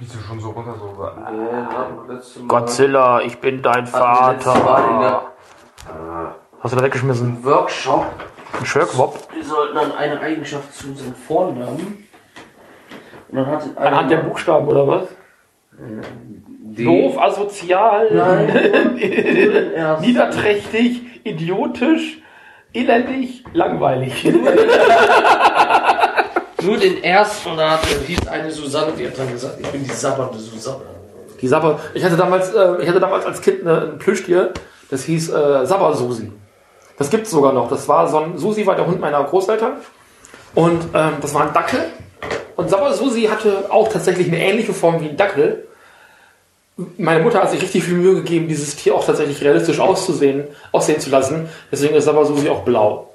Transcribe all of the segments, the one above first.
Fließt du schon so runter, so. Nee, hatten wir letzte Mal- Godzilla, ich bin dein hatten wir Mal in der- Vater. Hast du da weggeschmissen? Workshop. Ein Schirkwop? Wir sollten dann eine Eigenschaft zu unseren Vornamen. Und dann hat Anhand der Buchstaben oder was? die, Doof, asozial, Nein, niederträchtig, idiotisch, elendig, langweilig. Nur den ersten, da hieß eine Susanne, die hat dann gesagt, ich bin die sabbernde Susanne. Die Sabber. Ich hatte damals, äh, ich hatte damals als Kind eine, ein Plüschtier, das hieß äh, Sabber-Susi. Das gibt's sogar noch. Das war so ein, Susi war der Hund meiner Großeltern. Und ähm, das war ein Dackel. Und Sabber-Susi hatte auch tatsächlich eine ähnliche Form wie ein Dackel. Meine Mutter hat sich richtig viel Mühe gegeben, dieses Tier auch tatsächlich realistisch auszusehen, aussehen zu lassen. Deswegen ist Sabber-Susi auch blau.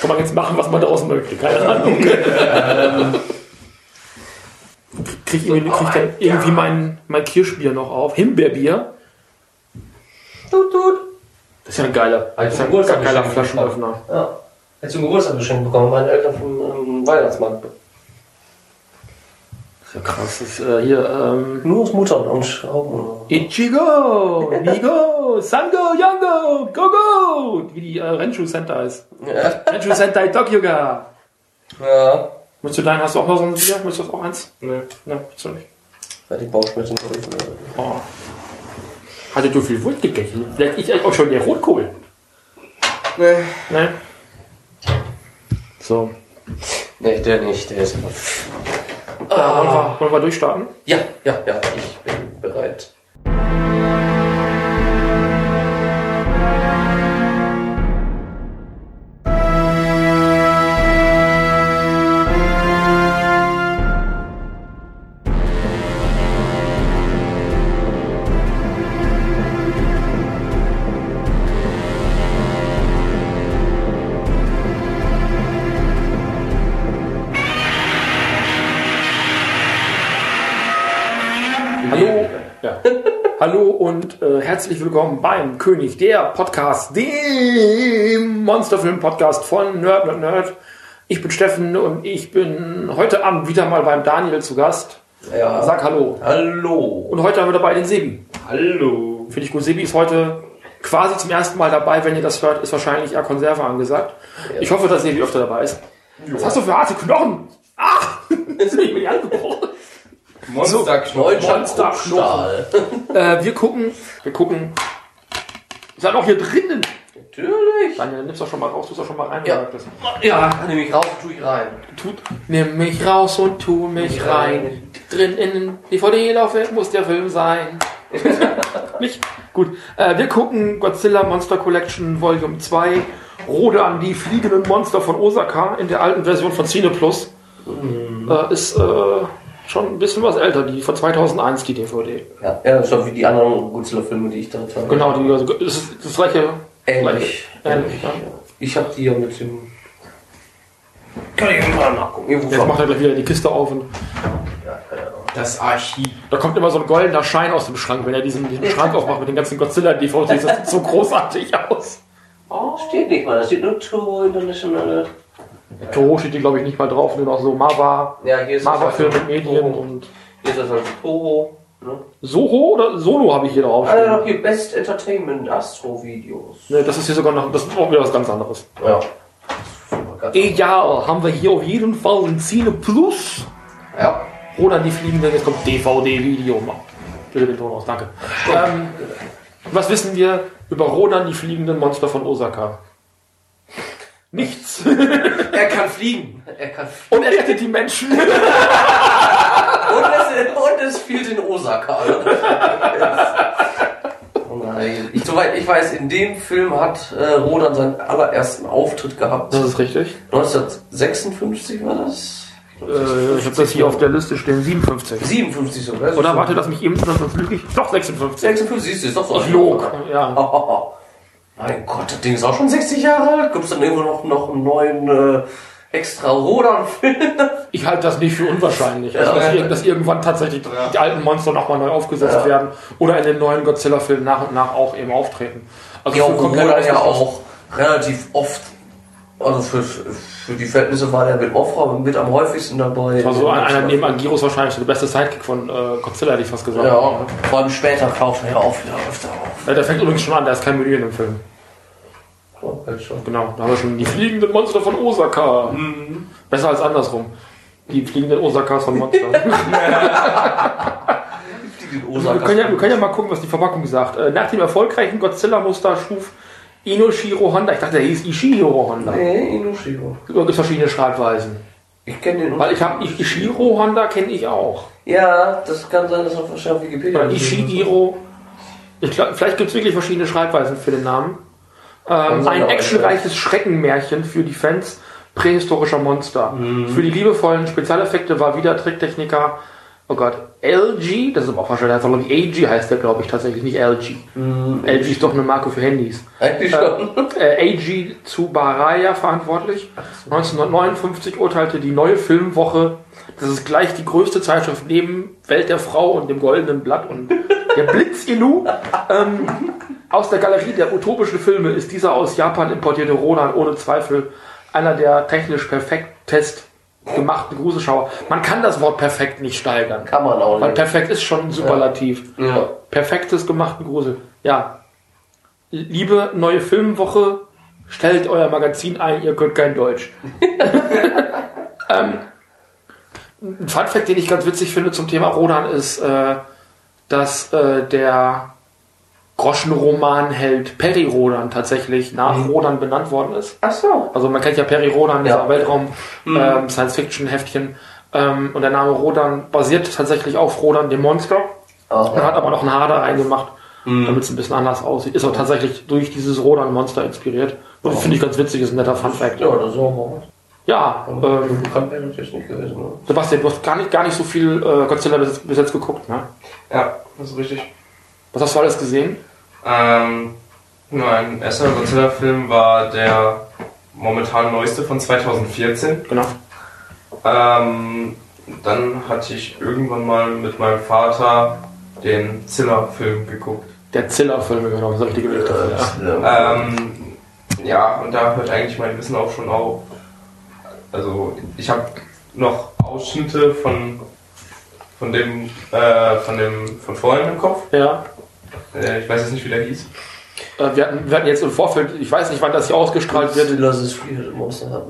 Kann man jetzt machen, was man daraus möchte. Keine Ahnung. Krieg ich irgendwie, krieg ich dann irgendwie mein, mein Kirschbier noch auf. Himbeerbier. Tut, tut. Das ist ja ein geiler, das ist ja ein geiler. Flaschenöffner. Ja. Hättest du ein Geburtstag geschenkt bekommen, meine Eltern vom ähm, Weihnachtsmarkt. Das ist ja krass. Das ist, äh, hier, ähm, Nur aus Mutter und Schrauben. Ichigo, Nigo, Sango, Yango, Go Go! Wie die äh, Renshu Sentai ist. Ja. Renshu Sentai Tokyoga. ja. Möchtest du deinen, hast du auch noch so ein Bier? Möchtest du auch eins? Nee. Ne, willst du nicht. Weil die Bauchschmerzen. Oh. Hattet du viel Wurst gegessen? Vielleicht ich eigentlich auch schon der Rotkohl. Nee. Ne? So. Nee, der nicht, der ist. Da wollen, wir, wollen wir durchstarten? Ja, ja, ja, ich bin bereit. Herzlich willkommen beim König der Podcast, dem Monsterfilm-Podcast von Nerd Nerd Nerd. Ich bin Steffen und ich bin heute Abend wieder mal beim Daniel zu Gast. Ja. Sag Hallo. Hallo. Und heute haben wir dabei den Sebi. Hallo. Finde ich gut. Sebi ist heute quasi zum ersten Mal dabei. Wenn ihr das hört, ist wahrscheinlich eher Konserve angesagt. Ich hoffe, dass Sebi öfter dabei ist. Was hast du für harte Knochen? Ah! Jetzt bin ich mir angebrochen. Monsterknochen. Monsterknochen. Äh, wir gucken, wir gucken. Ist ja noch hier drinnen. Natürlich. Daniel, nimm's doch schon mal raus, tust doch schon mal rein. Ja. Ja, nehme ich raus, tue ich rein. Tut, nimm mich raus und tu mich rein. Drin in DVD-Laufwerk muss der Film sein. Nicht? Gut. Äh, wir gucken Godzilla Monster Collection Volume 2. Rode an die fliegenden Monster von Osaka in der alten Version von Cine Plus. Äh, ist äh, schon ein bisschen was älter, die von 2001, die DVD. Ja, ja das ist doch wie die anderen Godzilla-Filme, die ich da habe. Genau, die, also, das ist das gleiche. Ähnlich. Ähnlich, ja. Ich habe die ja mit dem. Kann ich irgendwann nachgucken. Irgendwo Jetzt macht er gleich wieder die Kiste auf und Ja, keine Ahnung. Das Archiv. da kommt immer so ein goldener Schein aus dem Schrank, wenn er diesen, diesen Schrank aufmacht mit den ganzen Godzilla-DVDs. Das sieht so großartig aus. Oh, steht nicht mal. Da steht nur Turbo International. Toro steht die, glaube ich, nicht mal drauf, nur noch so Marva, Ja, hier ist Marva-Film das mit Medien Turbo. und Hier ist das halt Turbo. Ne? Soho oder Solo habe ich hier drauf. Ah, noch hier Best Entertainment Astro-Videos. Ne, das ist hier sogar noch, das ist auch wieder was ganz anderes. Ja. Egal, haben wir hier auf jeden Fall ein Cine Plus. Ja. Oder die fliegenden, jetzt kommt DVD-Video. Bitte den Ton aus, danke. Ähm, was wissen wir über Rodan, die fliegenden Monster von Osaka? Nichts. Er kann fliegen. Er kann fliegen. Und er rettet die Menschen. Und es, und es spielt in Osaka. Oh nein. Ich, soweit ich weiß, in dem Film hat äh, Rodan seinen allerersten Auftritt gehabt. Das ist richtig. 1956 war das? Äh, ich habe das hier auf der Liste stehen, 57. 57 sogar. Oder warte, lass mich eben, das lüge ich. Doch, 56. 56, siehst du, ist doch so. Ich log. Ja. Oh, mein Gott, das Ding ist auch schon 60 Jahre alt. Gibt es dann irgendwo noch, noch einen neuen äh, extra Rodan-Film? Ich halte das nicht für unwahrscheinlich. Also, dass, ir- dass irgendwann tatsächlich die alten Monster nochmal neu aufgesetzt Ja. werden oder in den neuen Godzilla-Filmen nach und nach auch eben auftreten. Also Ja, Rodan ja auch relativ oft Also für, für die Verhältnisse war der mit Mothra mit am häufigsten dabei. Also einer neben Angiros wahrscheinlich der beste Sidekick von äh, Godzilla, hätte ich fast gesagt. Ja, vor allem später taucht er ja auch wieder öfter auf. Ja, der fängt übrigens schon an, der ist kein Menü in dem Film. Oh, halt schon. Genau, da haben wir schon die fliegenden Monster von Osaka. Besser als andersrum. Die fliegenden Osakas von Monster. wir, können ja, wir können ja mal gucken, was die Verpackung sagt. Äh, nach dem erfolgreichen Godzilla-Muster schuf Inoshiro Honda, ich dachte, der hieß Ishiro Honda. Nee, Inoshiro. Es gibt verschiedene Schreibweisen. Ich kenne den Weil ich habe Ishiro Honda kenne ich auch. Ja, das kann sein, dass wahrscheinlich auf Wikipedia Oder Ishihiro. Ich glaub, vielleicht gibt es wirklich verschiedene Schreibweisen für den Namen. Ähm, ein actionreiches Schreckenmärchen für die Fans prähistorischer Monster. Mhm. Für die liebevollen Spezialeffekte war wieder Tricktechniker, oh Gott, LG, das ist aber auch wahrscheinlich, also AG heißt der, glaube ich, tatsächlich, nicht LG. Mhm. LG ist doch eine Marke für Handys. Eigentlich schon. Äh, AG Tsubaraya verantwortlich. 1959 urteilte die neue Filmwoche, das ist gleich die größte Zeitschrift neben Welt der Frau und dem Goldenen Blatt und der Blitz-Ilu. Ähm, aus der Galerie der utopischen Filme ist dieser aus Japan importierte Ronan ohne Zweifel einer der technisch perfektest gemachten Gruselschauer. Man kann das Wort perfekt nicht steigern. Kann man auch Weil nicht. perfekt ist schon ein Superlativ. Ja. Perfektes gemachten Grusel. Ja. Liebe neue Filmwoche, stellt euer Magazin ein, ihr könnt kein Deutsch. ähm, ein Funfact, den ich ganz witzig finde zum Thema Rodan ist, äh, dass äh, der Groschenromanheld Perry Rodan tatsächlich nach Rodan benannt worden ist. Ach so. Also man kennt ja Perry Rodan, Ja. dieser Weltraum ähm, Science-Fiction-Heftchen. Ähm, und der Name Rodan basiert tatsächlich auf Rodan, dem Monster. Aha. Man hat aber noch einen H da reingemacht, damit es ein bisschen anders aussieht. Ist auch tatsächlich durch dieses Rodan-Monster inspiriert. Und Finde ich ganz witzig, ist ein netter Fun-Fact. Ja, das ist auch mal was. Ja, ähm, Bekannt wäre natürlich nicht gewesen. Ne? Sebastian, du hast gar nicht, gar nicht so viel äh, Godzilla bis, bis jetzt geguckt, ne? Ja, das ist richtig. Was hast du alles gesehen? Ähm, mein erster Godzilla-Film war der momentan neueste von 2014. Genau. Ähm, dann hatte ich irgendwann mal mit meinem Vater den Zilla-Film geguckt. Der Zilla-Film, genau, das Weg dafür. Ja. Ähm, ja, und da hört eigentlich mein Wissen auch schon auf. Also ich habe noch Ausschnitte von von dem äh, von dem von vorhin im Kopf. ja. Äh, ich weiß jetzt nicht, wie der hieß. Äh, wir, hatten, wir hatten jetzt im Vorfeld, ich weiß nicht, wann das hier ausgestrahlt wird, das Friedrich Monster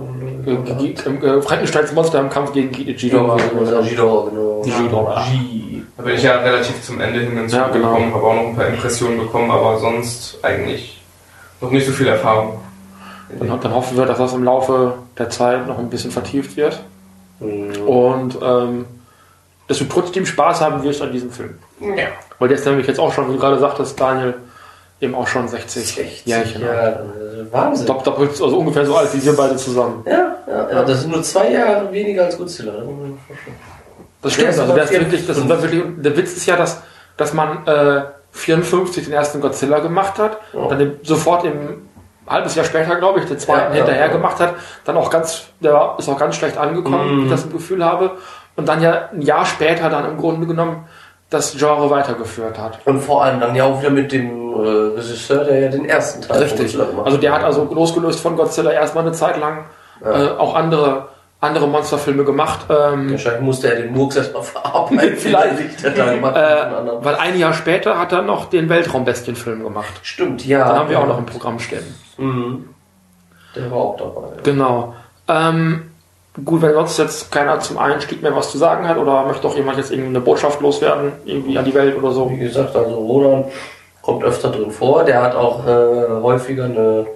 äh, äh, Frankensteins Monster im Kampf gegen G- Ghidorah. Ja, Ghidorah, genau. Ghidorah. Da bin ich ja relativ zum Ende hin Ja, genau. gekommen, habe auch noch ein paar Impressionen bekommen, aber sonst eigentlich noch nicht so viel Erfahrung. Dann, dann hoffen wir, dass das im Laufe der Zeit noch ein bisschen vertieft wird. Mhm. Und ähm, dass du trotzdem Spaß haben wirst an diesem Film. Ja. Weil der ist nämlich jetzt auch schon, wie du gerade sagtest, Daniel, eben auch schon 60, 60 Jährchen alt. Jahre. Wahnsinn. Dopp- Doppelt, also ungefähr so alt wie wir beide zusammen. Ja, ja, ja, das sind nur zwei Jahre weniger als Godzilla. Das. Das stimmt, also ist wirklich, das ist 54. wirklich, der Witz ist ja, dass, dass man äh, 54 den ersten Godzilla gemacht hat, Ja. dann sofort im halbes Jahr später, glaube ich, den zweiten Ja, ja, hinterher ja. gemacht hat, dann auch ganz, der ist auch ganz schlecht angekommen, Mhm. wie ich das Gefühl habe, und dann ja ein Jahr später dann im Grunde genommen das Genre weitergeführt hat. Und vor allem dann ja auch wieder mit dem äh, Regisseur, der ja den ersten Teil Richtig. Godzilla gemacht Also der hat. hat also losgelöst von Godzilla erstmal eine Zeit lang äh, auch andere, andere Monsterfilme gemacht. Ähm, Wahrscheinlich musste er den Murks erstmal verarbeiten. Vielleicht. Äh, anderen. weil ein Jahr später hat er noch den Weltraumbestienfilm gemacht. Stimmt, ja. Den haben wir auch noch im Programm stehen. Mhm. Der war auch dabei. Genau. Ähm, gut, wenn sonst jetzt keiner zum Einstieg mehr was zu sagen hat oder möchte doch jemand jetzt irgendeine Botschaft loswerden, irgendwie an die Welt oder so. Wie gesagt, also Roland kommt öfter drin vor. Der hat auch äh, häufiger eine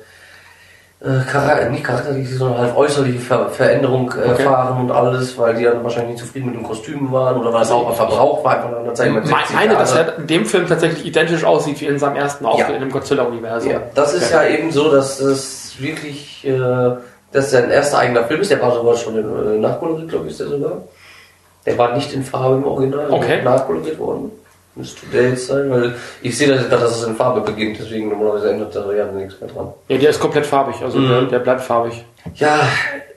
äh, Charakter, nicht charakterliche, sondern halt äußerliche Ver Veränderung äh, Okay. erfahren und alles, weil die dann wahrscheinlich nicht zufrieden mit den Kostümen waren oder weil es auch mal Verbrauch war. Einfach Ich 60 meine, dass Jahre. er in dem Film tatsächlich identisch aussieht wie in seinem ersten Auftritt Ja. in dem Godzilla-Universum. Ja, das ist ja eben so, dass es wirklich, äh, dass sein erster eigener Film ist. Der war sogar schon in, äh, nachkoloriert, glaube ich, ist der sogar. Der war nicht in Farbe im Original, Okay. nachkoloriert worden. Müsste der jetzt sein, weil ich sehe das, dass es in Farbe beginnt, deswegen normalerweise ändert da ja nichts mehr dran. Ja, der ist komplett farbig, also Mhm. der, der bleibt farbig. Ja,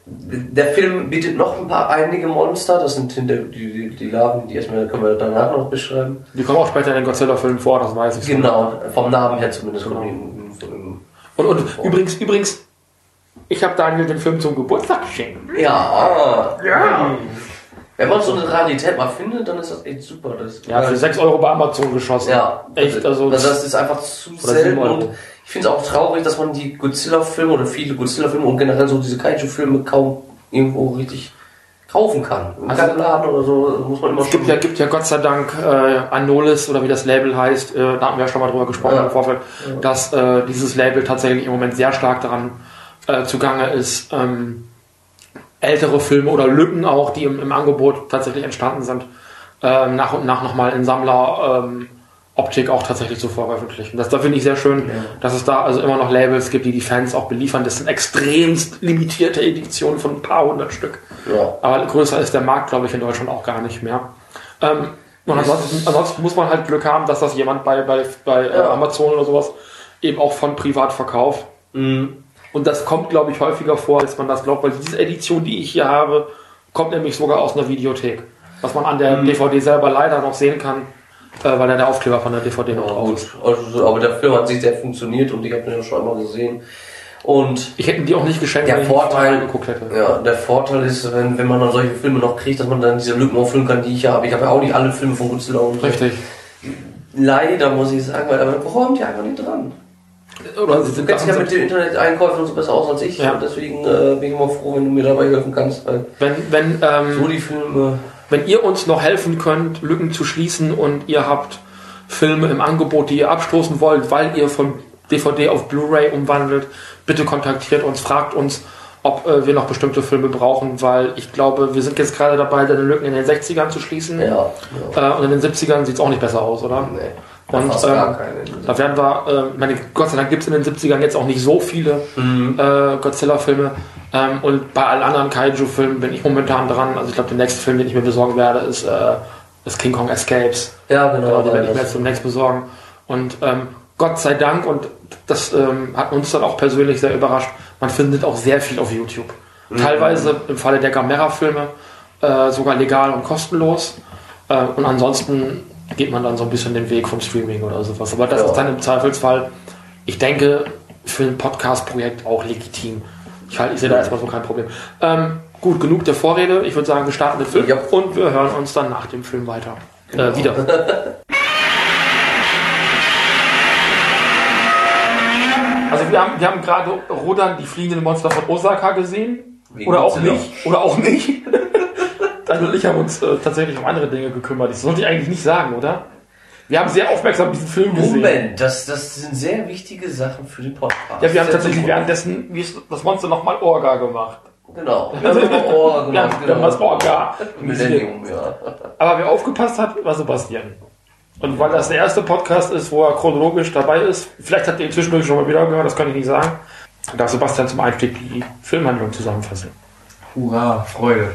der Film bietet noch ein paar einige Monster, das sind hinter die, die, die Larven, die erstmal können wir danach noch beschreiben. Die kommen auch später in den Godzilla-Filmen vor, das weiß ich. so. Genau, vom Namen her zumindest. Genau. Von den, von dem, Und, und übrigens, übrigens, Ich habe Daniel den Film zum Geburtstag geschenkt. Ja. Ja. Wenn man so eine Rarität mal findet, dann ist das echt super. Das Ja, für 6 Euro bei Amazon geschossen. Ja, Echt, also. das ist einfach zu selten und ich finde es auch traurig, dass man die Godzilla-Filme oder viele Godzilla-Filme und generell so diese Kaiju-Filme kaum irgendwo richtig kaufen kann. Im Also- Laden oder so muss man immer Es gibt ja, gibt ja Gott sei Dank äh, Anolis oder wie das Label heißt, äh, da hatten wir ja schon mal drüber gesprochen Ja. im Vorfeld, dass äh, dieses Label tatsächlich im Moment sehr stark daran äh, zugange ist, ähm, ältere Filme oder Lücken auch, die im, im Angebot tatsächlich entstanden sind, ähm, nach und nach nochmal in Sammler ähm, auch tatsächlich zu veröffentlichen. Das da finde ich sehr schön, dass es da also immer noch Labels gibt, die die Fans auch beliefern. Das sind extremst limitierte Editionen von ein paar hundert Stück. Ja. Aber größer ist der Markt, glaube ich, in Deutschland auch gar nicht mehr. Ähm, und ansonsten, ansonsten muss man halt Glück haben, dass das jemand bei, bei, bei äh, Ja. Amazon oder sowas eben auch von privat verkauft. Mhm. Und das kommt, glaube ich, häufiger vor, als man das glaubt, weil diese Edition, die ich hier habe, kommt nämlich sogar aus einer Videothek. Was man an der Mhm. DVD selber leider noch sehen kann, äh, weil da der Aufkleber von der DVD noch drauf gut. ist. Also, aber der Film hat sich sehr funktioniert und ich habe den ja schon einmal gesehen. Und Ich hätte die auch nicht geschenkt, Der wenn ich nicht Vorteil- vorher geguckt hätte. ja, der Vorteil ist, wenn, wenn man dann solche Filme noch kriegt, dass man dann diese Lücken auffüllen kann, die ich habe. Ich habe ja auch nicht alle Filme von Godzilla und. Richtig. Leider muss ich sagen, weil aber kommt ja einfach nicht dran. Oder sie Du sind kennst dich ja mit den Internet-Einkäufen und so besser aus als ich. Ja. Und deswegen äh, bin ich immer froh, wenn du mir dabei helfen kannst. Wenn, wenn, ähm, so die Filme. Wenn ihr uns noch helfen könnt, Lücken zu schließen und ihr habt Filme im Angebot, die ihr abstoßen wollt, weil ihr von DVD auf Blu-ray umwandelt, bitte kontaktiert uns, fragt uns, ob äh, wir noch bestimmte Filme brauchen, weil ich glaube, wir sind jetzt gerade dabei, deine Lücken in den 60ern zu schließen. Ja. ja. Äh, und in den 70ern sieht es auch nicht besser aus, oder? Nee. Und, fast ähm, gar keine. Da werden wir, äh, meine, Gott sei Dank gibt es in den 70ern jetzt auch nicht so viele Mhm. äh, Godzilla-Filme. Ähm, und bei allen anderen Kaiju-Filmen bin ich momentan dran. Also ich glaube, der nächste Film, den ich mir besorgen werde, ist, äh, ist King Kong Escapes. Ja, genau. Genau, den werde ich mir jetzt demnächst besorgen. Und ähm, Gott sei Dank, und das ähm, hat uns dann auch persönlich sehr überrascht, man findet auch sehr viel auf YouTube. Teilweise im Falle der Gamera-Filme äh, sogar legal und kostenlos. Äh, und ansonsten geht man dann so ein bisschen den Weg vom Streaming oder sowas. Aber das Ja. ist dann im Zweifelsfall, ich denke, für ein Podcast-Projekt auch legitim. Ich, halt, ich sehe da erstmal so kein Problem. Ähm, gut, genug der Vorrede. Ich würde sagen, wir starten den Film Ja. und wir hören uns dann nach dem Film weiter. Äh, wieder. Also wir haben, wir haben gerade Rodan, die fliegenden Monster von Osaka gesehen. Wegen Oder auch nicht. Oder auch nicht. Dann und ich haben uns äh, tatsächlich um andere Dinge gekümmert. Das sollte ich eigentlich nicht sagen, oder? Wir haben sehr aufmerksam diesen Film gesehen. Moment, das, das sind sehr wichtige Sachen für den Podcast. Ja, wir haben tatsächlich währenddessen wie ist das Monster nochmal Orga gemacht. Genau. Wir haben haben, gemacht. wir haben das Orga. Millennium, ja. Aber wer aufgepasst hat, war Sebastian. Und weil das der erste Podcast ist, wo er chronologisch dabei ist, vielleicht habt ihr ihn zwischendurch schon mal wieder gehört, das kann ich nicht sagen. Darf Sebastian zum Einstieg die Filmhandlung zusammenfassen. Hurra, Freude.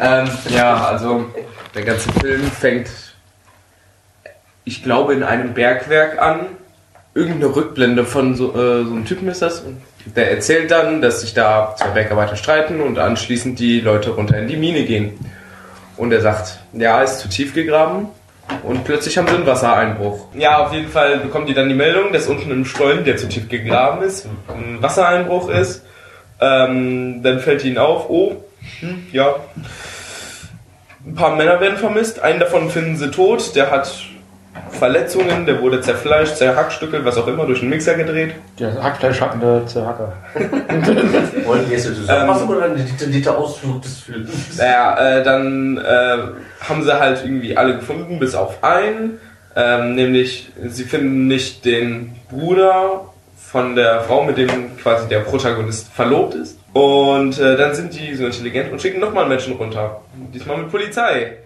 Ähm, ja, also der ganze Film fängt, ich glaube, in einem Bergwerk an. Irgendeine Rückblende von so, äh, so einem Typen ist das. Der erzählt dann, dass sich da zwei Bergarbeiter streiten und anschließend die Leute runter in die Mine gehen. Und er sagt, ja, ist zu tief gegraben. Und plötzlich haben sie einen Wassereinbruch. Ja, auf jeden Fall bekommen die dann die Meldung, dass unten im Stollen, der zu tief gegraben ist, ein Wassereinbruch ist. Ähm, dann fällt ihnen auf, oh, hm, ja, ein paar Männer werden vermisst. Einen davon finden sie tot. Der hat Verletzungen, der wurde zerfleischt, zerhackstückelt, was auch immer, durch einen Mixer gedreht. Der Hackfleischhackende Zerhacker. Wollen wir jetzt Ähm, zusammenfassen oder eine detaillierte Ausführung des Films? Naja, äh, dann äh, haben sie halt irgendwie alle gefunden, bis auf einen. Ähm, nämlich, sie finden nicht den Bruder von der Frau, mit dem quasi der Protagonist verlobt ist. Und äh, dann sind die so intelligent und schicken nochmal Menschen runter. Diesmal mit Polizei.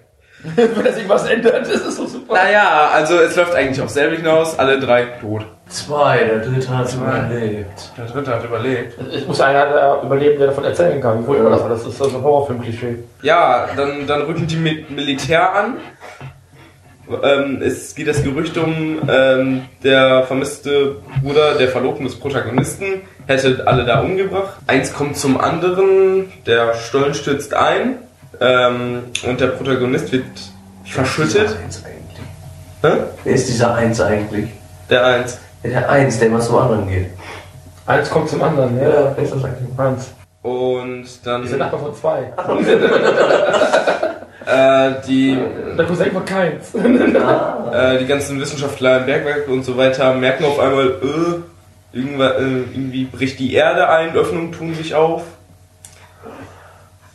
Wenn das irgendwas ändert, das ist so super. Naja, also es läuft eigentlich auf selbe hinaus, alle drei tot. Zwei, der dritte hat überlebt. Der dritte hat überlebt. Es muss einer der überleben, der davon erzählen kann. Wie furchtbar das war. Das ist so ein Horrorfilm-Klischee. Ja, dann, dann rücken die Mi Militär an. Ähm, es geht das Gerücht um, ähm, der vermisste Bruder, der Verlobten des Protagonisten, hätte alle da umgebracht. Eins kommt zum anderen, der Stollen stürzt ein ähm, und der Protagonist wird verschüttet. Eins eigentlich. Hä? Wer ist dieser Eins eigentlich? Der Eins. Ja, Der Eins, der immer zum anderen geht. Eins kommt zum anderen, ja. Ja, ist das eigentlich. Eins. Und dann Die sind Nachbar von zwei. äh, die, Der Cousin von keins. Äh, die ganzen Wissenschaftler im Bergwerk und so weiter merken auf einmal, äh, äh, irgendwie bricht die Erde ein, Öffnungen tun sich auf.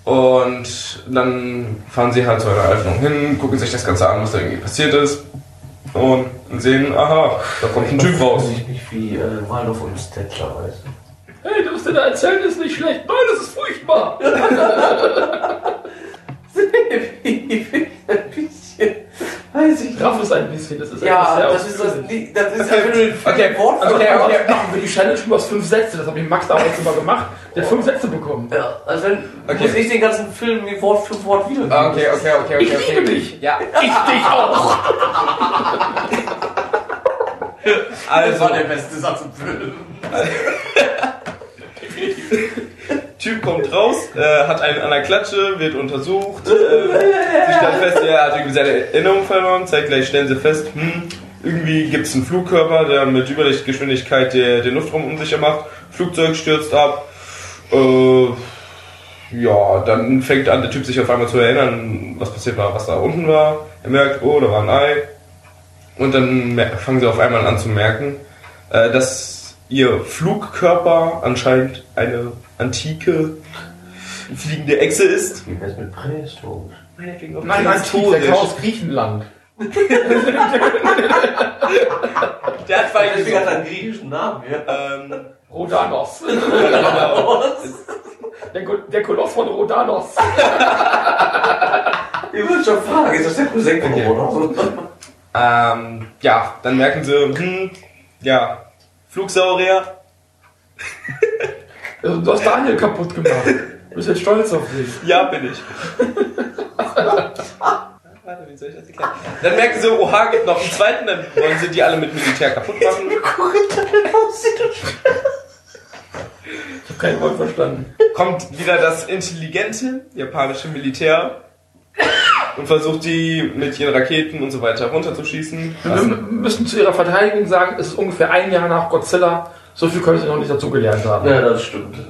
Und dann fahren sie halt zu einer Öffnung hin, gucken sich das Ganze an, was da irgendwie passiert ist. Und sehen, aha, da kommt ein Typ raus. Ich mich wie äh, Waldorf und Stettler, weißt du. Hey, du musst dir da erzählen, ist nicht schlecht. Nein, das ist furchtbar. ein bisschen. Weiß ich Raff es ein bisschen. Das ist Ja, sehr das ist das, nie- das ist Okay. einfach nur Okay, ein Wort. okay, okay. Machen wir die Challenge nur aus fünf Sätze. Das habe ich Max damals immer gemacht. Der hat fünf Sätze bekommen. Ja, also wenn Okay. muss ich den ganzen Film wie Wort für Wort wieder. Ah, Okay, okay, okay, okay. Ich okay. liebe dich. Ja, Ich dich auch. also, beste Satz im Film. Typ kommt raus, äh, hat einen an der Klatsche, wird untersucht, äh, sie stellt fest, er hat irgendwie seine Erinnerung verloren, zeigt gleich, stellen sie fest, hm, irgendwie gibt es einen Flugkörper, der mit Überlichtgeschwindigkeit den Luftraum unsicher macht, Flugzeug stürzt ab, äh, ja, dann fängt an, der Typ sich auf einmal zu erinnern, was passiert war, was da unten war, er merkt, oh, da war ein Ei, und dann fangen sie auf einmal an zu merken, äh, dass ihr Flugkörper anscheinend eine antike fliegende Echse ist. Wie wär's mit prähistorisch? Nein, nein, Tief, der kam aus Griechenland. Der hat zwei Deswegen hat einen griechischen Namen, ja. ähm, Rhodanos. genau. Der, Ko- der Koloss von Rhodanos. Ich würde schon fragen, ist das der Cousin von. Roder? ähm, ja, dann merken sie, hm, ja, Flugsaurier. Also, Du hast Daniel kaputt gemacht. Du bist jetzt stolz auf dich. Ja, bin ich. Warte, wie soll ich das erklären? Dann merken sie, oha, gibt noch einen zweiten, dann wollen sie die alle mit Militär kaputt machen. Ich habe kein Wort verstanden. kommt wieder das intelligente japanische Militär und versucht die mit ihren Raketen und so weiter runterzuschießen. Wir müssen zu ihrer Verteidigung sagen, es ist ungefähr ein Jahr nach Godzilla. So viel können sie noch nicht dazugelernt haben. Ja, das stimmt. Wir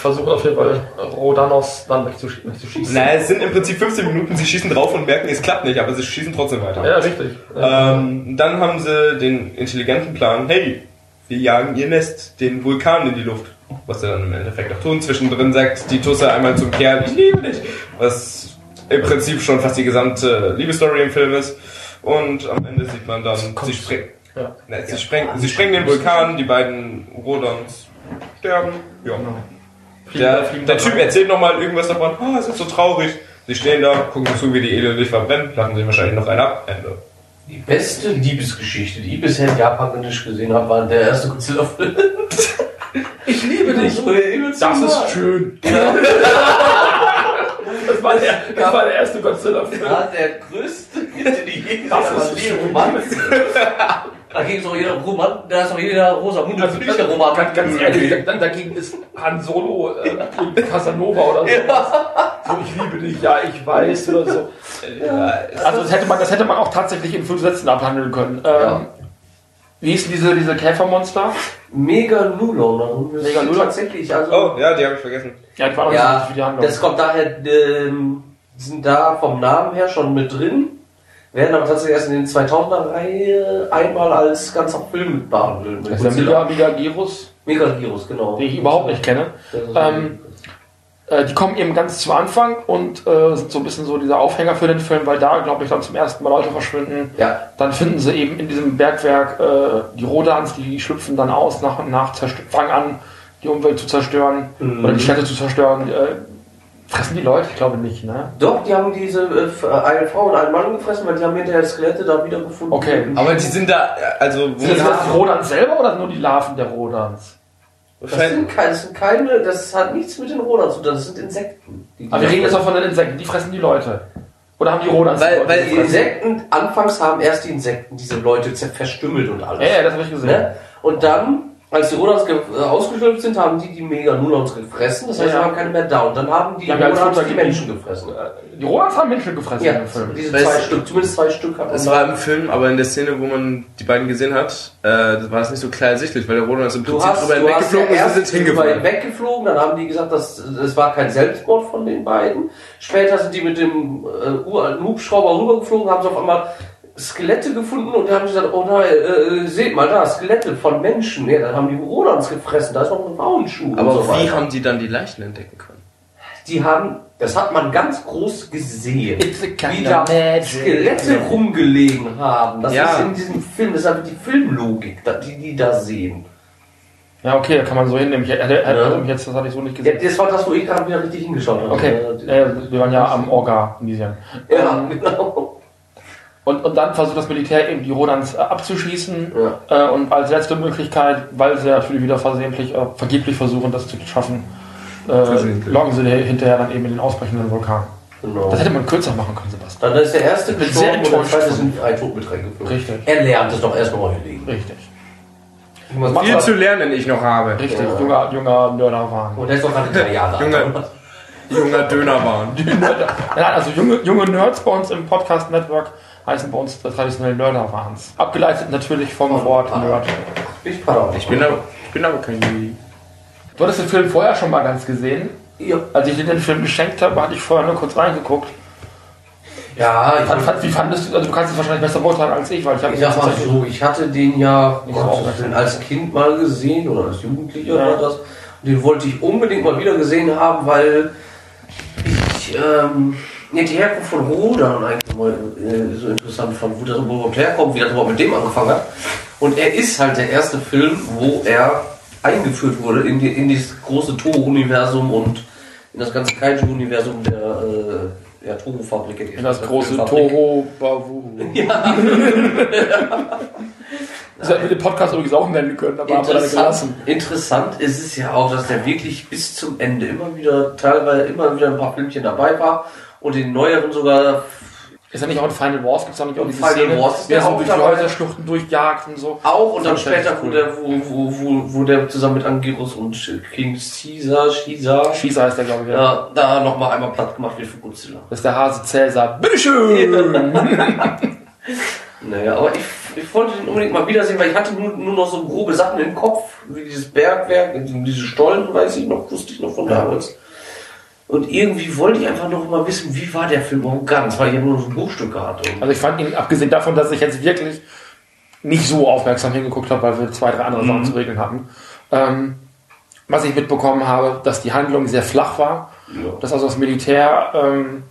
versuchen auf jeden Fall Rhodanos dann wegzusch- wegzuschießen. Na, es sind im Prinzip 15 Minuten, sie schießen drauf und merken, es klappt nicht, aber sie schießen trotzdem weiter. Ja, richtig. Ähm, dann haben sie den intelligenten Plan, hey, wir jagen ihr Nest, den Vulkan in die Luft. Was sie dann im Endeffekt auch tun. Zwischendrin sagt die Tusse einmal zum Kerl, ich liebe dich. Was im Prinzip schon fast die gesamte Liebesstory im Film ist. Und am Ende sieht man dann, sie, spreng, Ja. na, sie, spreng, sie sprengen den Vulkan, die beiden Rodons sterben. Ja. Der, der Typ erzählt nochmal irgendwas davon, oh, es ist so traurig. Sie stehen da, gucken zu, wie die Edel dich verbrennt, lachen sie wahrscheinlich noch einen ab. Ende. Die beste Liebesgeschichte, die ich bisher in Japan nicht gesehen habe, war der erste Godzilla-Film. Ich liebe dich. Das ist schön. Das war der, das war der erste Godzilla-Film. Ja, der größte ich je gesehen Das ist die. Romanze. Da ging es auch jeder Roman, da ist auch jeder Rosamunde Also, Pilcher Roman. ganz, ganz ehrlich, da- dagegen ist Han Solo äh, Casanova oder so. So, ich liebe dich, ja, ich weiß oder so. Also das hätte man, das hätte man auch tatsächlich in fünf Sätzen abhandeln können. Ähm, Ja. Wie hießen diese, diese Käfermonster? Mega Nulon. Mega Nulon? Tatsächlich, also. Oh, ja, die habe ich vergessen. Ja, die waren auch Ja, nicht so wie die Handlung. das kommt daher, die sind da vom Namen her schon mit drin, werden aber tatsächlich erst in den 2000er-Reihe einmal als ganzer Film mit behandelt. Mit Das ist der Mega, Mega Girus, Megavirus, genau. den ich überhaupt nicht kenne. Ähm, Äh, die kommen eben ganz zu Anfang und äh, sind so ein bisschen so dieser Aufhänger für den Film, weil da, glaube ich, dann zum ersten Mal Leute verschwinden. ja, Dann finden sie eben in diesem Bergwerk äh, die Rodans, die schlüpfen dann aus nach und nach, fangen an, die Umwelt zu zerstören Mhm. oder die Städte zu zerstören. Äh, fressen die Leute? Ich glaube nicht, ne? Doch, die haben diese äh, f- eine Frau und einen Mann gefressen, weil die haben hinterher Skelette da wieder gefunden. Okay. Aber die sind da, also, wo Sind das Rodans selber oder nur die Larven der Rodans? Das sind, keine, das sind keine, das hat nichts mit den Rodern zu tun, das sind Insekten. Die- Aber wir reden jetzt auch von den Insekten, die fressen die Leute. Oder haben die Rodans weil, die weil die? Insekten, anfangs haben erst die Insekten diese Leute verstümmelt und alles. Ja, ja, das habe ich gesehen. Ne? Und dann Als die Rodans äh, ausgeschlüpft sind, haben die die Meganulons gefressen. Das heißt, Ja. wir haben keine mehr da. Und dann haben die Die haben ja Rodans die. Menschen gefressen. Die Rodans haben Menschen gefressen Ja, dem Film. diese Weißt zwei du- Stück, zumindest zwei Stück hat man Es war im Film, aber in der Szene, wo man die beiden gesehen hat, äh, das war es nicht so klar ersichtlich, weil der Roland ist im Prinzip hast, drüber hast ja weggeflogen und sie sind hingefallen. weggeflogen, dann haben die gesagt, dass es war kein Selbstmord von den beiden. Später sind die mit dem äh, uralten Hubschrauber rübergeflogen, haben sie auf einmal Skelette gefunden und haben gesagt, oh nein, äh, seht mal da, Skelette von Menschen. Ja, dann haben die Rodans gefressen, da ist noch ein Frauenschuh. Aber und so wie weiter. haben die dann die Leichen entdecken können? Die haben, das hat man ganz groß gesehen, wie da magic. Skelette rumgelegen haben. Das Ja. ist in diesem Film, das ist einfach die Filmlogik, da- die die da sehen. Ja, okay, da kann man so hinnehmen. Ich, hätte, Ja. also mich jetzt, das hatte ich so nicht Ja, gesehen. das war das, wo ich gerade wieder richtig hingeschaut habe. Okay, Äh, äh, wir waren ja am Organisien. Ja, genau. Und, und dann versucht das Militär eben die Rodans äh, abzuschießen. Ja. Äh, und als letzte Möglichkeit, weil sie natürlich wieder versehentlich, äh, vergeblich versuchen, das zu schaffen, äh, loggen sie hinterher dann eben in den ausbrechenden Vulkan. genau. Das hätte man kürzer machen können, Sebastian. Dann ist der erste bin sehr gestorben und der enttäuscht zweite von- sind ein Tod mit reingeflogen. Richtig. Er lernt es doch erst noch hinlegen. Richtig. Viel zu lernen ich noch habe. Richtig, Ja. junger, junger Nörder waren. Und der ist doch gerade drei Jahre alt. Junger Dönerwahn. Also junge, junge Nerds bei uns im Podcast Network heißen bei uns traditionell Nörderwahns. Abgeleitet natürlich vom Von Wort Pardon. Nerd. Ich pardon. Ich bin aber, ich bin aber kein Juli. Du hattest den Film vorher schon mal ganz gesehen. Ja, Als ich dir den Film geschenkt habe, hatte ich vorher nur kurz reingeguckt. ja ich, Fand, fand, wie fandest du, also du kannst es wahrscheinlich besser beurteilen als ich, weil ich habe ich sag mal so, ich hatte den ja Gott, auch. den als Kind mal gesehen oder als Jugendlicher Ja. oder das. Und den wollte ich unbedingt mal wieder gesehen haben, weil ich ähm, ja, die Herkunft von Rodan eigentlich mal äh, so interessant fand, wo das überhaupt herkommt, wie das überhaupt mit dem angefangen hat. Und er ist halt der erste Film, wo er eingeführt wurde in, die, in dieses große Toho-Universum und in das ganze Kaiju-Universum der, äh, der Toho-Fabrik. in das große Fabrik. Toho Bavu. Ja, Das hätten wir den Podcast übrigens auch nennen können, aber haben wir dann interessant, gelassen. interessant ist es ja auch, dass der wirklich bis zum Ende immer wieder, teilweise immer wieder ein paar Filmchen dabei war und in neueren sogar Ist ja nicht auch in Final Wars, gibt es auch nicht auch diese Final Szene, Wars der so durch die. Häuserschluchten durchjagt und so. auch und dann ich später, wo der, wo, wo, wo, wo der zusammen mit Angerus und King Caesar, Caesar, Schießer heißt der, glaube ich. Ja. ja, da nochmal einmal platt gemacht wird für Godzilla. Das ist der Hase Cäsar. Bitteschön! Naja, aber ich, ich wollte den unbedingt mal wiedersehen, weil ich hatte nur, nur noch so grobe Sachen im Kopf, wie dieses Bergwerk, diese Stollen, weiß ich noch, wusste ich noch von damals. Und irgendwie wollte ich einfach noch mal wissen, wie war der Film überhaupt ganz, weil ich ja nur so ein Buchstück hatte. Und Also ich fand ihn, abgesehen davon, dass ich jetzt wirklich nicht so aufmerksam hingeguckt habe, weil wir zwei, drei andere Sachen zu regeln hatten, ähm, was ich mitbekommen habe, dass die Handlung sehr flach war, Ja. dass also das Militär ähm,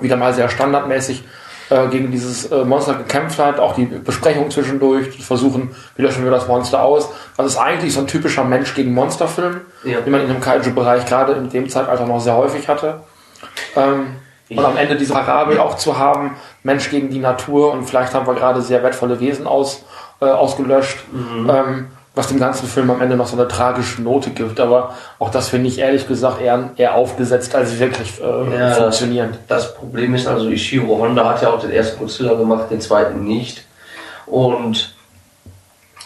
wieder mal sehr standardmäßig äh, gegen dieses äh, Monster gekämpft hat, auch die Besprechung zwischendurch, die versuchen, wie löschen wir das Monster aus. Das ist eigentlich so ein typischer Mensch gegen Monster-Film, Ja. den man in dem Kaiju-Bereich gerade in dem Zeitalter noch sehr häufig hatte. Ähm, und am Ende diese Parabel auch zu haben, Mensch gegen die Natur und vielleicht haben wir gerade sehr wertvolle Wesen aus, äh, ausgelöscht, ähm, was dem ganzen Film am Ende noch so eine tragische Note gibt. Aber auch das finde ich ehrlich gesagt eher, eher aufgesetzt als wirklich äh, Ja, funktionierend. Das Problem ist also, Ishiro Honda hat ja auch den ersten Godzilla gemacht, den zweiten nicht. Und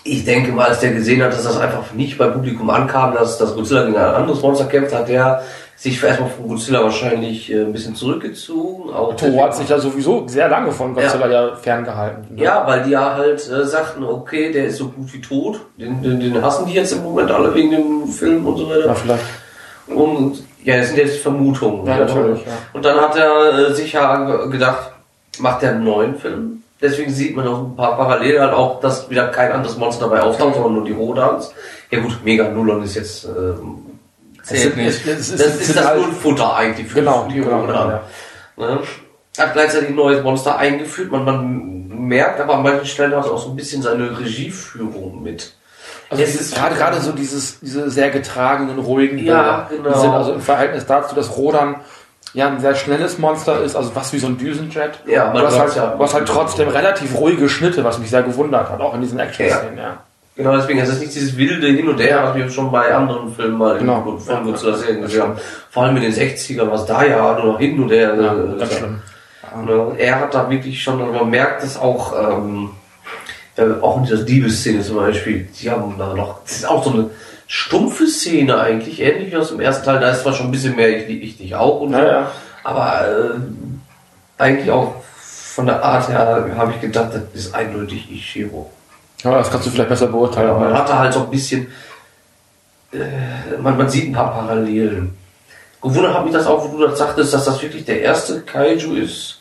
ich denke mal, als der gesehen hat, dass das einfach nicht bei Publikum ankam, dass das Godzilla gegen ein anderes Monster kämpft, hat der sich erstmal von Godzilla wahrscheinlich äh, ein bisschen zurückgezogen. Auch Toho hat sich ja sowieso sehr lange von Godzilla ja, ferngehalten. ne? ja, weil die ja halt äh, sagten, okay, der ist so gut wie tot. Den, den, den hassen die jetzt im Moment alle wegen dem Film und so weiter. Ja, vielleicht. Und ja, das sind jetzt Vermutungen. Ja, natürlich, ja. Und dann hat er äh, sich ja ge- gedacht, macht er einen neuen Film. Deswegen sieht man auch ein paar Parallelen, halt auch, dass wieder kein anderes Monster dabei auftaucht, sondern nur die Rodans. Ja gut, Mega Nullon ist jetzt, ähm, zählt nicht. Ist, Das ist das halt- Grundfutter eigentlich für Genau, die genau, Rodan. ja. Ne? Hat gleichzeitig ein neues Monster eingeführt. Man, man merkt aber an manchen Stellen hat auch so ein bisschen seine Regieführung mit. Also Es ist- gerade, gerade so dieses, diese sehr getragenen, ruhigen Ja, Bilder, genau. die sind also im Verhältnis dazu, dass Rodan ja ein sehr schnelles Monster ist, also was wie so ein Düsenjet. Ja, man aber was halt, ja. was halt trotzdem relativ ruhige Schnitte, was mich sehr gewundert hat, auch in diesen Action-Szenen, ja. Genau, deswegen ist es nicht dieses wilde Hin und Her, was wir schon bei anderen Filmen mal Genau. in, von Godzilla Serien das gesehen haben. Vor allem in den 60ern, was da ja nur noch hin und her. ja äh, ganz ist. schlimm. Ne? Er hat da wirklich schon, also man merkt es auch, ähm, auch in dieser Diebesszene zum Beispiel, die haben da noch, das ist auch so eine stumpfe Szene eigentlich, ähnlich wie aus dem ersten Teil, da ist zwar schon ein bisschen mehr ich, ich dich auch und so, Ja, ja. aber äh, eigentlich auch von der Art her habe ich gedacht, das ist eindeutig Ishiro. Ja, das kannst du vielleicht besser beurteilen. Ja, man hatte halt so ein bisschen, äh, man, man sieht ein paar Parallelen. Gewundert hat mich das auch, wo du das sagtest, dass das wirklich der erste Kaiju ist,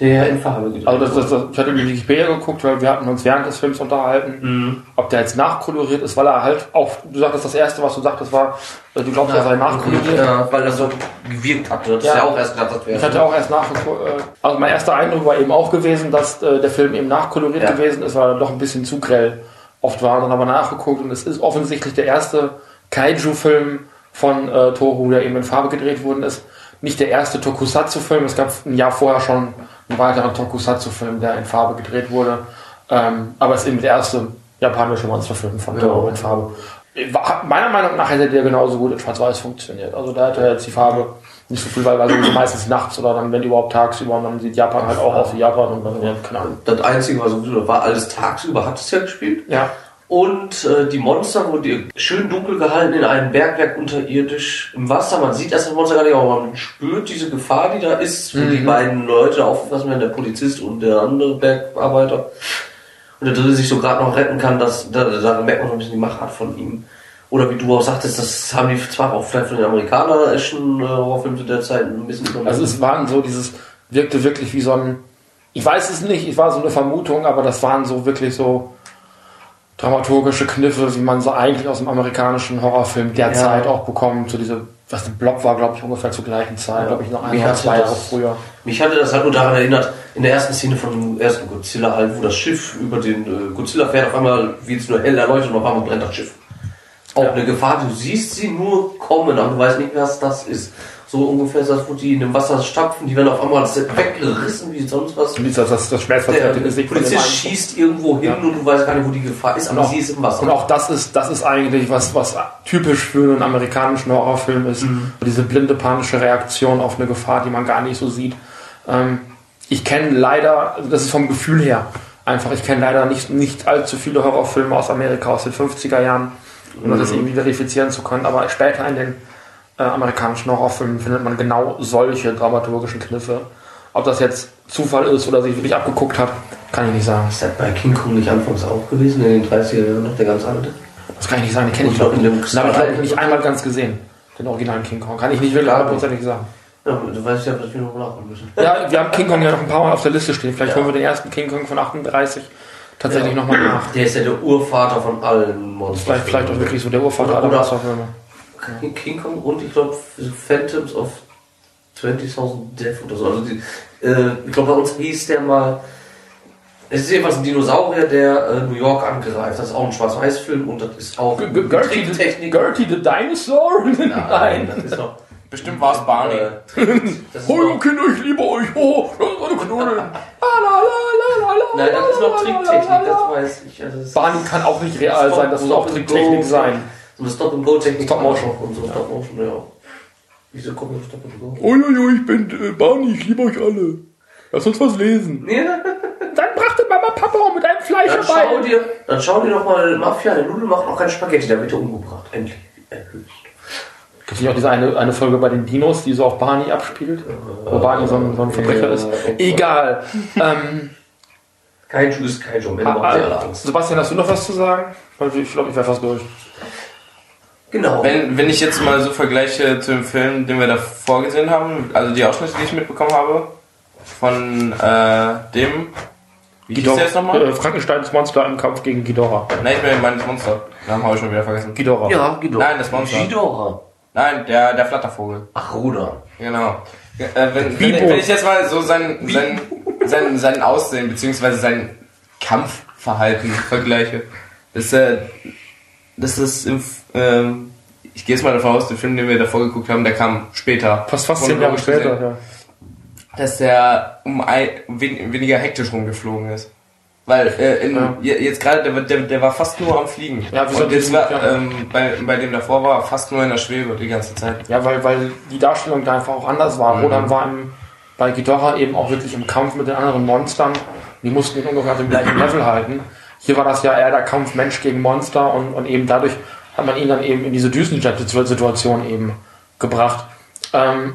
der in Farbe gedreht Also das, das, das, ich hatte die Wikipedia geguckt, weil wir hatten uns während des Films unterhalten, Mhm. ob der jetzt nachkoloriert ist, weil er halt auch, du sagtest, das erste, was du sagtest, war, äh, du glaubst, er sei nachkoloriert. Ja, weil das so gewirkt hatte. Das Ja. ist ja auch erst gedacht, das wäre. Ich hatte auch erst nachgeguckt, äh, also mein erster Eindruck war eben auch gewesen, dass äh, der Film eben nachkoloriert Ja. gewesen ist, weil er doch ein bisschen zu grell oft war. Dann aber nachgeguckt und es ist offensichtlich der erste Kaiju-Film von äh, Toru, der eben in Farbe gedreht worden ist. Nicht der erste Tokusatsu-Film, es gab ein Jahr vorher schon einen weiteren Tokusatsu-Film, der in Farbe gedreht wurde. Ähm, aber es ist eben der erste japanische Monsterfilm von Ja. Toru in Farbe. War- Meiner Meinung nach hätte der genauso gut in Schwarz-Weiß funktioniert. Also da hätte jetzt die Farbe nicht so viel, weil, weil sowieso meistens nachts oder dann, wenn überhaupt tagsüber, und dann sieht Japan halt auch aus wie Japan und dann, ja, keine Ahnung. Das Einzige, was sowieso war, alles tagsüber hat es ja gespielt. Ja, Und äh, die Monster wurden schön dunkel gehalten in einem Bergwerk unterirdisch im Wasser. Man sieht das Monster gar nicht, aber man spürt diese Gefahr, die da ist, wo die beiden Leute aufpassen werden, der Polizist und der andere Bergarbeiter. Und der dritte sich so gerade noch retten kann, dass, da, da merkt man so ein bisschen die Machart von ihm. Oder wie du auch sagtest, das haben die zwar auch vielleicht von den Amerikanern Action äh, Horrorfilmen zu der Zeit ein bisschen übernommen. also es waren so dieses, wirkte wirklich wie so ein, ich weiß es nicht, es war so eine Vermutung, aber das waren so wirklich so dramaturgische Kniffe, wie man so eigentlich aus dem amerikanischen Horrorfilm der Ja. Zeit auch bekommt. So diese, was der Blob war, glaube ich, ungefähr zur gleichen Zeit, Ja. glaube ich, noch ein oder zwei Jahre früher. Mich hatte das halt nur daran erinnert, in der ersten Szene von ersten Godzilla halt, wo das Schiff über den äh, Godzilla fährt, auf einmal wird es nur hell erleuchtet und auf einmal brennt das Schiff. Auch Ja. eine Gefahr, du siehst sie nur kommen, aber du weißt nicht, was das ist. So ungefähr ist das, wo die in dem Wasser stapfen, die werden auf einmal weggerissen wie sonst was. Dass das, das Der schmerzverzerrte Gesicht von dem Polizist schießt irgendwo hin Ja. und du weißt gar nicht, wo die Gefahr ist, aber Und auch- sie ist im Wasser. Und auch das ist, das ist eigentlich was, was typisch für einen amerikanischen Horrorfilm ist. Mhm. Diese blinde panische Reaktion auf eine Gefahr, die man gar nicht so sieht. Ähm, ich kenne leider, also das ist vom Gefühl her einfach, ich kenne leider nicht, nicht allzu viele Horrorfilme aus Amerika aus den 50er Jahren, um Mhm. das irgendwie verifizieren zu können. Aber später in den äh, amerikanischen Horrorfilmen findet man genau solche dramaturgischen Kniffe. Ob das jetzt Zufall ist oder sich wirklich abgeguckt hat, kann ich nicht sagen. ist das bei King Kong nicht anfangs auch gewesen, in den 30er Jahren noch der ganz alte? Das kann ich nicht sagen, den kenne ich glaube ich nicht. Den habe ich Style- nicht einmal ganz gesehen. Den originalen King Kong. Kann ich nicht wirklich Ja. hundertprozentig sagen. Ja, du weißt ja, dass wir noch nachholen müssen. Ja, wir haben King Kong ja noch ein paar Mal auf der Liste stehen. Vielleicht holen wir den ersten King Kong von 38 tatsächlich Ja. nochmal nach. Der ist ja der Urvater von allen Monstern. Vielleicht, vielleicht auch wirklich so der Urvater Oder- aller Monsterfilme. King- Kong und ich glaube Phantoms of 20.000 Death oder so. Also die, äh, ich glaube, bei uns hieß der mal. Es ist jedenfalls ein Dinosaurier, der äh, New York angreift. Das ist auch ein Schwarz-Weiß-Film und das ist auch G- G- Gertie. Gertie the Dinosaur? Nein. das ist noch. Bestimmt war es Barney. Äh, Oh, Kinder, ich liebe euch. Oh, das ist eine Knuddel. La, la, la, la, la, la, nein, das ist noch Tricktechnik, das weiß ich. Also Barney kann auch nicht real sein, das muss auch Tricktechnik sein. So eine Stop-and-Go-Technik. Stop-Motion. Und so Stop-Motion, ja. Wieso kommt noch Stop-and-Go? Uiuiui, ich bin äh, Barney, ich liebe euch alle. Lass uns was lesen. Ja. Dann brachte Mama Papa mit einem Fleisch Dann schau dir, dann schau dir doch mal Mafia, der Nudel macht auch kein Spaghetti, da wird er umgebracht. Endlich. Erlöst. Gibt es nicht auch diese eine, eine Folge bei den Dinos, die so auf Barney abspielt? Wo Barney so ein, so ein Verbrecher Ja, ist? okay. Egal. ähm, Kaiju ist Kaiju, ah, Angst. Sebastian, hast du noch was zu sagen? Ich glaube, ich wäre fast durch. Genau. Wenn, wenn ich jetzt mal so vergleiche zu dem Film, den wir davor gesehen haben, also die Ausschnitte, die ich mitbekommen habe, von äh, dem. Wie hieß der jetzt nochmal? Äh, Frankensteins Monster im Kampf gegen Ghidorah. Nein, ich meine das Monster. Namen habe ich schon wieder vergessen. Ghidorah. ja, Ghidorah. Nein, das Monster. Ghidorah. Nein, der, der Flattervogel. Ach, Ruder. Genau. Äh, wenn, wenn, wenn ich jetzt mal so sein, sein, sein, sein Aussehen bzw. sein Kampfverhalten vergleiche, das, äh, das ist im, ähm, ich gehe jetzt mal davon aus, der Film, den wir davor geguckt haben, der kam später. Fast fast zehn Jahre Chronologisch gesehen, später, ja. Dass der um ein, wen, weniger hektisch rumgeflogen ist. Weil äh, in, Ja. je- jetzt gerade, der, der, der war fast nur am Fliegen. Ja, Und jetzt war, ähm, bei, bei dem davor war fast nur in der Schwebe die ganze Zeit. Ja, weil, weil die Darstellung da einfach auch anders war. Mhm. Rodan war im, bei Ghidorah eben auch wirklich im Kampf mit den anderen Monstern. Die mussten ungefähr auf dem gleichen Level halten. Hier war das ja eher der Kampf Mensch gegen Monster und, und eben dadurch hat man ihn dann eben in diese Düsenjet-Situation eben gebracht. Ähm,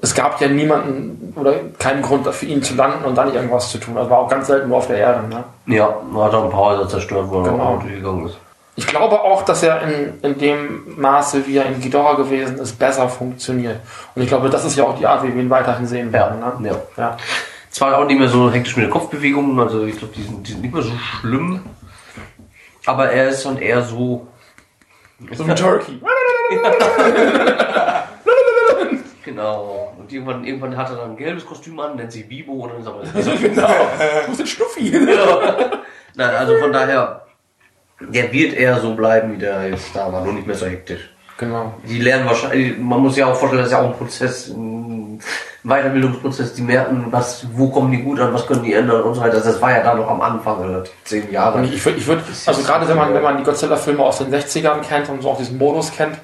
es gab ja niemanden oder keinen Grund für ihn zu landen und dann irgendwas zu tun. Also war auch ganz selten nur auf der Erde. Ne? Ja, man hat auch ein paar Häuser zerstört, wo er Genau. auch durchgegangen ist. Ich glaube auch, dass er in, in dem Maße, wie er in Ghidorah gewesen ist, besser funktioniert. Und ich glaube, das ist ja auch die Art, wie wir ihn weiterhin sehen werden. Ne? ja. Ja. Zwar auch nicht mehr so hektisch mit den Kopfbewegungen, also ich glaube, die sind, die sind nicht mehr so schlimm. Aber er ist dann eher so. So wie Turkey. Genau. Und irgendwann, irgendwann hat er dann ein gelbes Kostüm an, nennt sich Bibo und dann ist er genau. Wo ist Schnuffi? Nein, also von daher, der wird eher so bleiben, wie der jetzt da war, nur nicht mehr so hektisch. Genau. Die lernen wahrscheinlich, man muss ja auch vorstellen, das ist ja auch ein Prozess, ein Weiterbildungsprozess, die merken, was, wo kommen die gut an, was können die ändern und so weiter. Das war ja da noch am Anfang, relativ zehn Jahre. Und ich würde, ich würd, also gerade wenn man, wenn man die Godzilla-Filme aus den 60ern kennt und so auch diesen Modus kennt,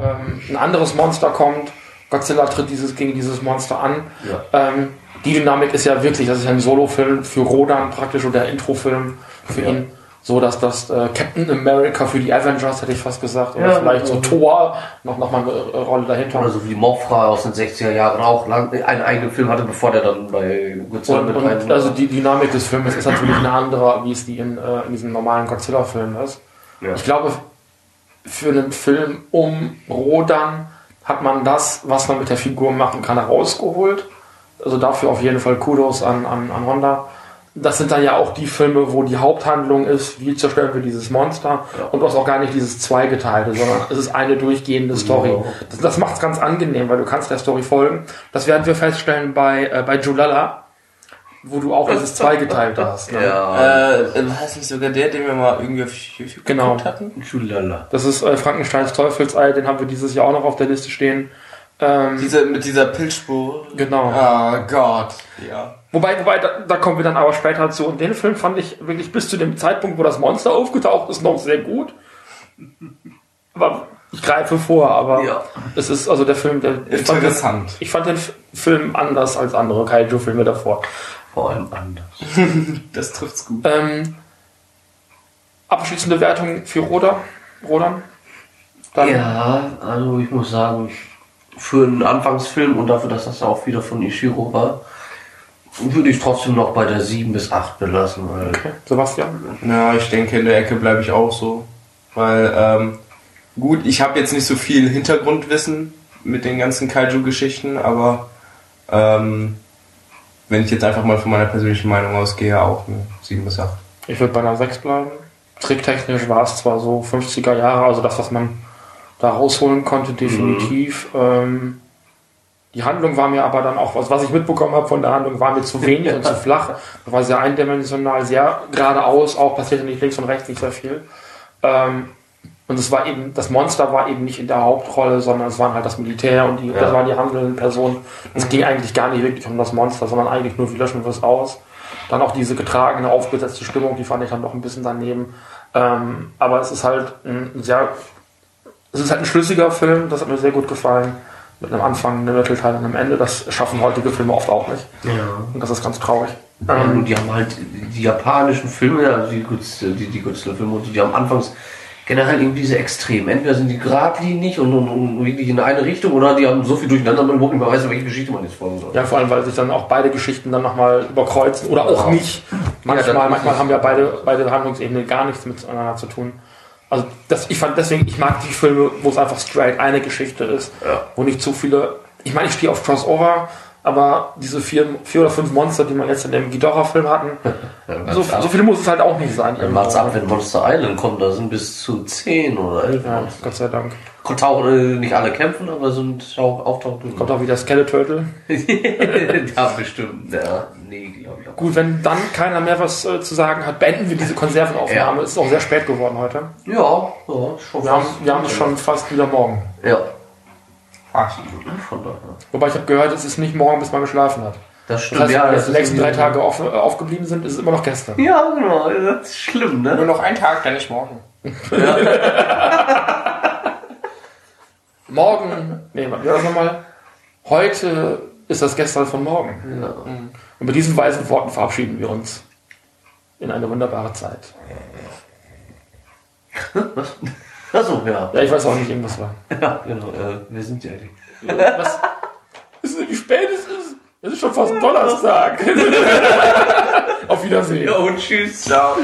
ähm, ein anderes Monster kommt, Godzilla tritt dieses, gegen dieses Monster an. Ja. Ähm, die Dynamik ist ja wirklich, das ist ja ein Solofilm für Rodan praktisch oder der Introfilm für Ja. ihn. So dass das äh, Captain America für die Avengers, hätte ich fast gesagt, oder Ja, vielleicht so. Thor noch, noch mal eine äh, Rolle dahinter. Oder so wie die Mothra aus den 60er Jahren auch lang, einen eigenen Film hatte, bevor der dann bei Godzilla Und, mit und rein also die Dynamik des Films ist natürlich eine andere, wie es die in, äh, in diesem normalen Godzilla-Film ist. Ja. Ich glaube, für einen Film um Rodan hat man das, was man mit der Figur machen kann, rausgeholt. Also dafür auf jeden Fall Kudos an, an, an Honda. Das sind dann ja auch die Filme, wo die Haupthandlung ist, wie zerstören wir dieses Monster. Ja. Und du hast auch gar nicht dieses Zweigeteilte, sondern es ist eine durchgehende Story. Ja. Das, das macht es ganz angenehm, weil du kannst der Story folgen. Das werden wir feststellen bei, äh, bei Julala, wo du auch dieses Zweigeteilte hast. Ne? Ja, Äh, war es nicht sogar der, den wir mal irgendwie auf YouTube Genau. hatten? Schulala. Das ist äh, Frankensteins Teufelsei, den haben wir dieses Jahr auch noch auf der Liste stehen. Ähm, Diese, mit dieser Pilzspur. genau. Ah Gott. Ja. Wobei, wobei, da, da kommen wir dann aber später zu. Und den Film fand ich wirklich bis zu dem Zeitpunkt, wo das Monster aufgetaucht ist, noch sehr gut. Aber ich greife vor, aber Ja. es ist also der Film, der ich fand, den, Interessant. ich fand den Film anders als andere Kaiju-Filme davor. Vor allem anders. Das trifft's gut. Ähm, abschließende Wertung für Roda, Rodan. Dann, Ja, also ich muss sagen, für einen Anfangsfilm und dafür, dass das auch wieder von Ishiro war, würde ich trotzdem noch bei der 7 bis 8 belassen, weil Okay. Sebastian. Ja, ich denke, in der Ecke bleibe ich auch so. Weil, ähm, gut, ich habe jetzt nicht so viel Hintergrundwissen mit den ganzen Kaiju-Geschichten, aber ähm, wenn ich jetzt einfach mal von meiner persönlichen Meinung ausgehe, auch eine 7 bis 8. Ich würde bei einer 6 bleiben. Tricktechnisch war es zwar so 50er Jahre, also das, was man da rausholen konnte, definitiv. Ähm, die Handlung war mir aber dann auch, was, was ich mitbekommen habe von der Handlung, war mir zu wenig und zu flach. Das war sehr eindimensional, sehr geradeaus, auch passierte nicht links und rechts nicht sehr viel. Ähm, und es war eben, das Monster war eben nicht in der Hauptrolle, sondern es waren halt das Militär und die, das Ja. waren die handelnden Personen. Es ging eigentlich gar nicht wirklich um das Monster, sondern eigentlich nur, wie löschen wir es aus. Dann auch diese getragene, aufgesetzte Stimmung, die fand ich dann noch ein bisschen daneben. Ähm, aber es ist halt ein sehr, es ist halt ein schlüssiger Film, das hat mir sehr gut gefallen. Mit einem Anfang, einem Mittelteil und einem Ende. Das schaffen heutige Filme oft auch nicht. ja. Und das ist ganz traurig. Ja, Ähm, die haben halt die japanischen Filme, also die die, die Godzilla-Filme, die haben anfangs generell irgendwie diese Extrem. Entweder sind die geradlinig und, und, und wirklich in eine Richtung oder die haben so viel durcheinander, man überhaupt nicht mehr weiß, welche Geschichte man jetzt folgen soll. Ja, vor allem, weil sich dann auch beide Geschichten dann nochmal überkreuzen oder auch Ja. nicht. Manchmal, dann- manchmal haben ja beide, beide Handlungsebenen gar nichts miteinander zu tun. Also das, ich fand deswegen, ich mag die Filme, wo es einfach straight eine Geschichte ist, Ja. wo nicht zu viele. Ich meine, ich stehe auf Crossover, aber diese vier, vier oder fünf Monster, die man jetzt in dem Ghidorah-Film hatten, Ja, so, so viele muss es halt auch nicht sein. Dann macht's ab, wenn Monster Island kommt, da sind bis zu 10 oder 11 Ja, Monster. Gott sei Dank. Tauchen äh, nicht alle kämpfen, aber sind auch auftauchen. Kommt auch wieder Skeleturtle. ja, bestimmt. Ja, nee, glaube ich auch. Gut, wenn dann keiner mehr was äh, zu sagen hat, beenden wir diese Konservenaufnahme. Ja. Es ist auch sehr spät geworden heute. Ja, ja, schon Wir haben, wir haben es schon fast wieder morgen. Ja, Ach, von daher. Wobei ich habe gehört, es ist nicht morgen, bis man geschlafen hat. Das Das stimmt, heißt, ja. wenn Das jetzt die nächsten drei Tage auf, äh, aufgeblieben sind, ist es immer noch gestern. Ja, genau, das ist schlimm, nur ne? noch ein Tag, dann nicht morgen. Morgen, nee, wie war das nochmal? Heute ist das gestern von morgen. Ja. Und mit diesen weisen Worten verabschieden wir uns. in eine wunderbare Zeit. Achso, ja. Ja, ich weiß auch nicht, irgendwas war. Ja, genau. Äh, wer sind die eigentlich? Was? Wissen Sie, wie spät es ist? Es ist schon fast Donnerstag. Auf Wiedersehen. und tschüss. Ciao.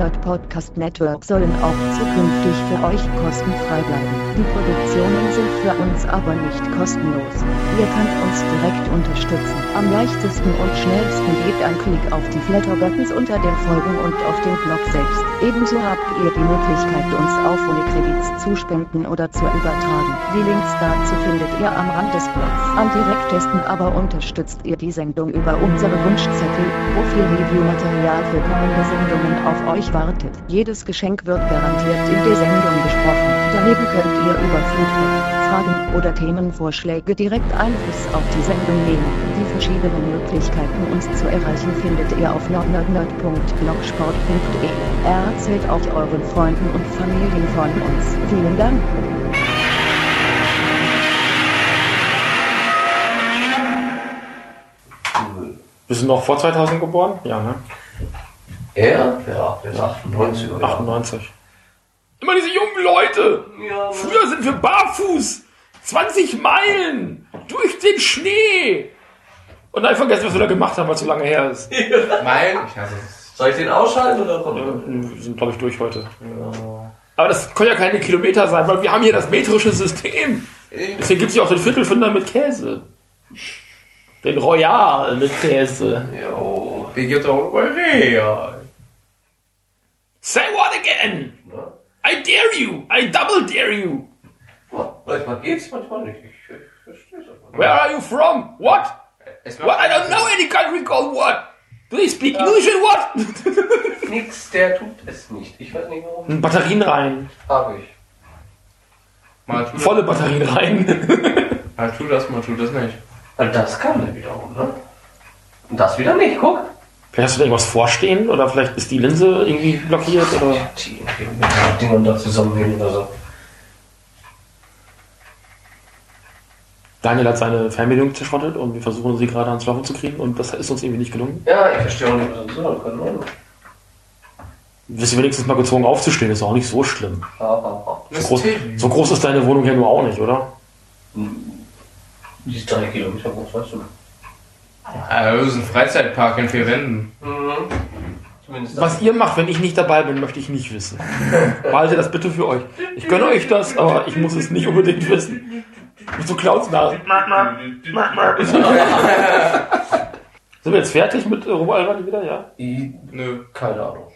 Nerd Podcast Network sollen auch zukünftig für euch kostenfrei bleiben. Die Produktionen sind für uns aber nicht kostenlos. Ihr könnt uns direkt unterstützen. Am leichtesten und schnellsten geht ein Klick auf die Flatter-Buttons unter den Folgen und auf den Blog selbst. Ebenso habt ihr die Möglichkeit, uns ohne Kredits zu spenden oder zu übertragen. Die Links dazu findet ihr am Rand des Blogs. Am direktesten aber unterstützt ihr die Sendung über unsere Wunschzettel, wo viel Review-Material für kommende Sendungen auf euch wartet. Jedes Geschenk wird garantiert in der Sendung besprochen. Daneben könnt ihr über Feedback, Fragen oder Themenvorschläge direkt Einfluss auf die Sendung nehmen. Die verschiedenen Möglichkeiten uns zu erreichen findet ihr auf nordnerdnerd.blogsport.de. Erzählt auch euren Freunden und Familien von uns. Vielen Dank. Bist du noch vor 2000 geboren? Ja, ne? Er? Ja, der ist 98 oder 98. Immer diese jungen Leute. Ja, Früher sind wir barfuß. 20 Meilen. Durch den Schnee. Und dann vergessen, was wir da gemacht haben, weil es so lange her ist. Mein, ich hasse es. Soll ich den ausschalten oder kommt Ja, er? Wir sind, glaube ich, durch heute. Aber das können ja keine Kilometer sein, weil wir haben hier das metrische System. Deswegen gibt es ja auch den Viertelfünder mit Käse. Den Royal mit Käse. Jo. Die gibt auch Urea. Say what again? I dare you. I double dare you. Manchmal geht's, manchmal nicht. Ich, ich verstehe es. Where are you from? What? What? I don't know any country called what? Do they speak English and what? Nix, der tut es nicht. Ich weiß nicht warum. Batterien rein. Habe ich. Mal tu, Volle Batterien rein. mal tu das, mal tu das nicht. Also das kann der wiederum, ne? Und das wieder nicht, guck. Vielleicht hast du da irgendwas vorstehen oder vielleicht ist die Linse irgendwie blockiert oder. Die mit Dingen da zusammenhängen oder so. Daniel hat seine Fernbedienung zerschrottet und wir versuchen sie gerade ans Laufen zu kriegen und das ist uns irgendwie nicht gelungen. Ja, ich verstehe auch nicht, was das soll. Keine Ahnung. Du bist wenigstens mal gezwungen aufzustehen, ist auch nicht so schlimm. So groß, so groß ist deine Wohnung ja nur auch nicht, oder? Die ist drei Kilometer groß, weißt du. Ah, das ist ein Freizeitpark in vier Wänden. Mhm. Was ihr macht, wenn ich nicht dabei bin, möchte ich nicht wissen. Behaltet das bitte für euch. Ich gönne euch das, aber ich muss es nicht unbedingt wissen. Mit so Clownsnasen. Sind wir jetzt fertig mit äh, Robo Alban wieder, ja? I, Nö. keine Ahnung.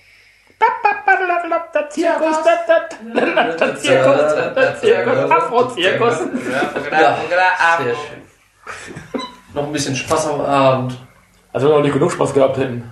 Der Zirkus, der Zirkus, der Zirkus, Afro-Zirkus. Ja, sehr schön. Noch ein bisschen Spaß am Abend. Also wenn wir noch nicht genug Spaß gehabt hätten.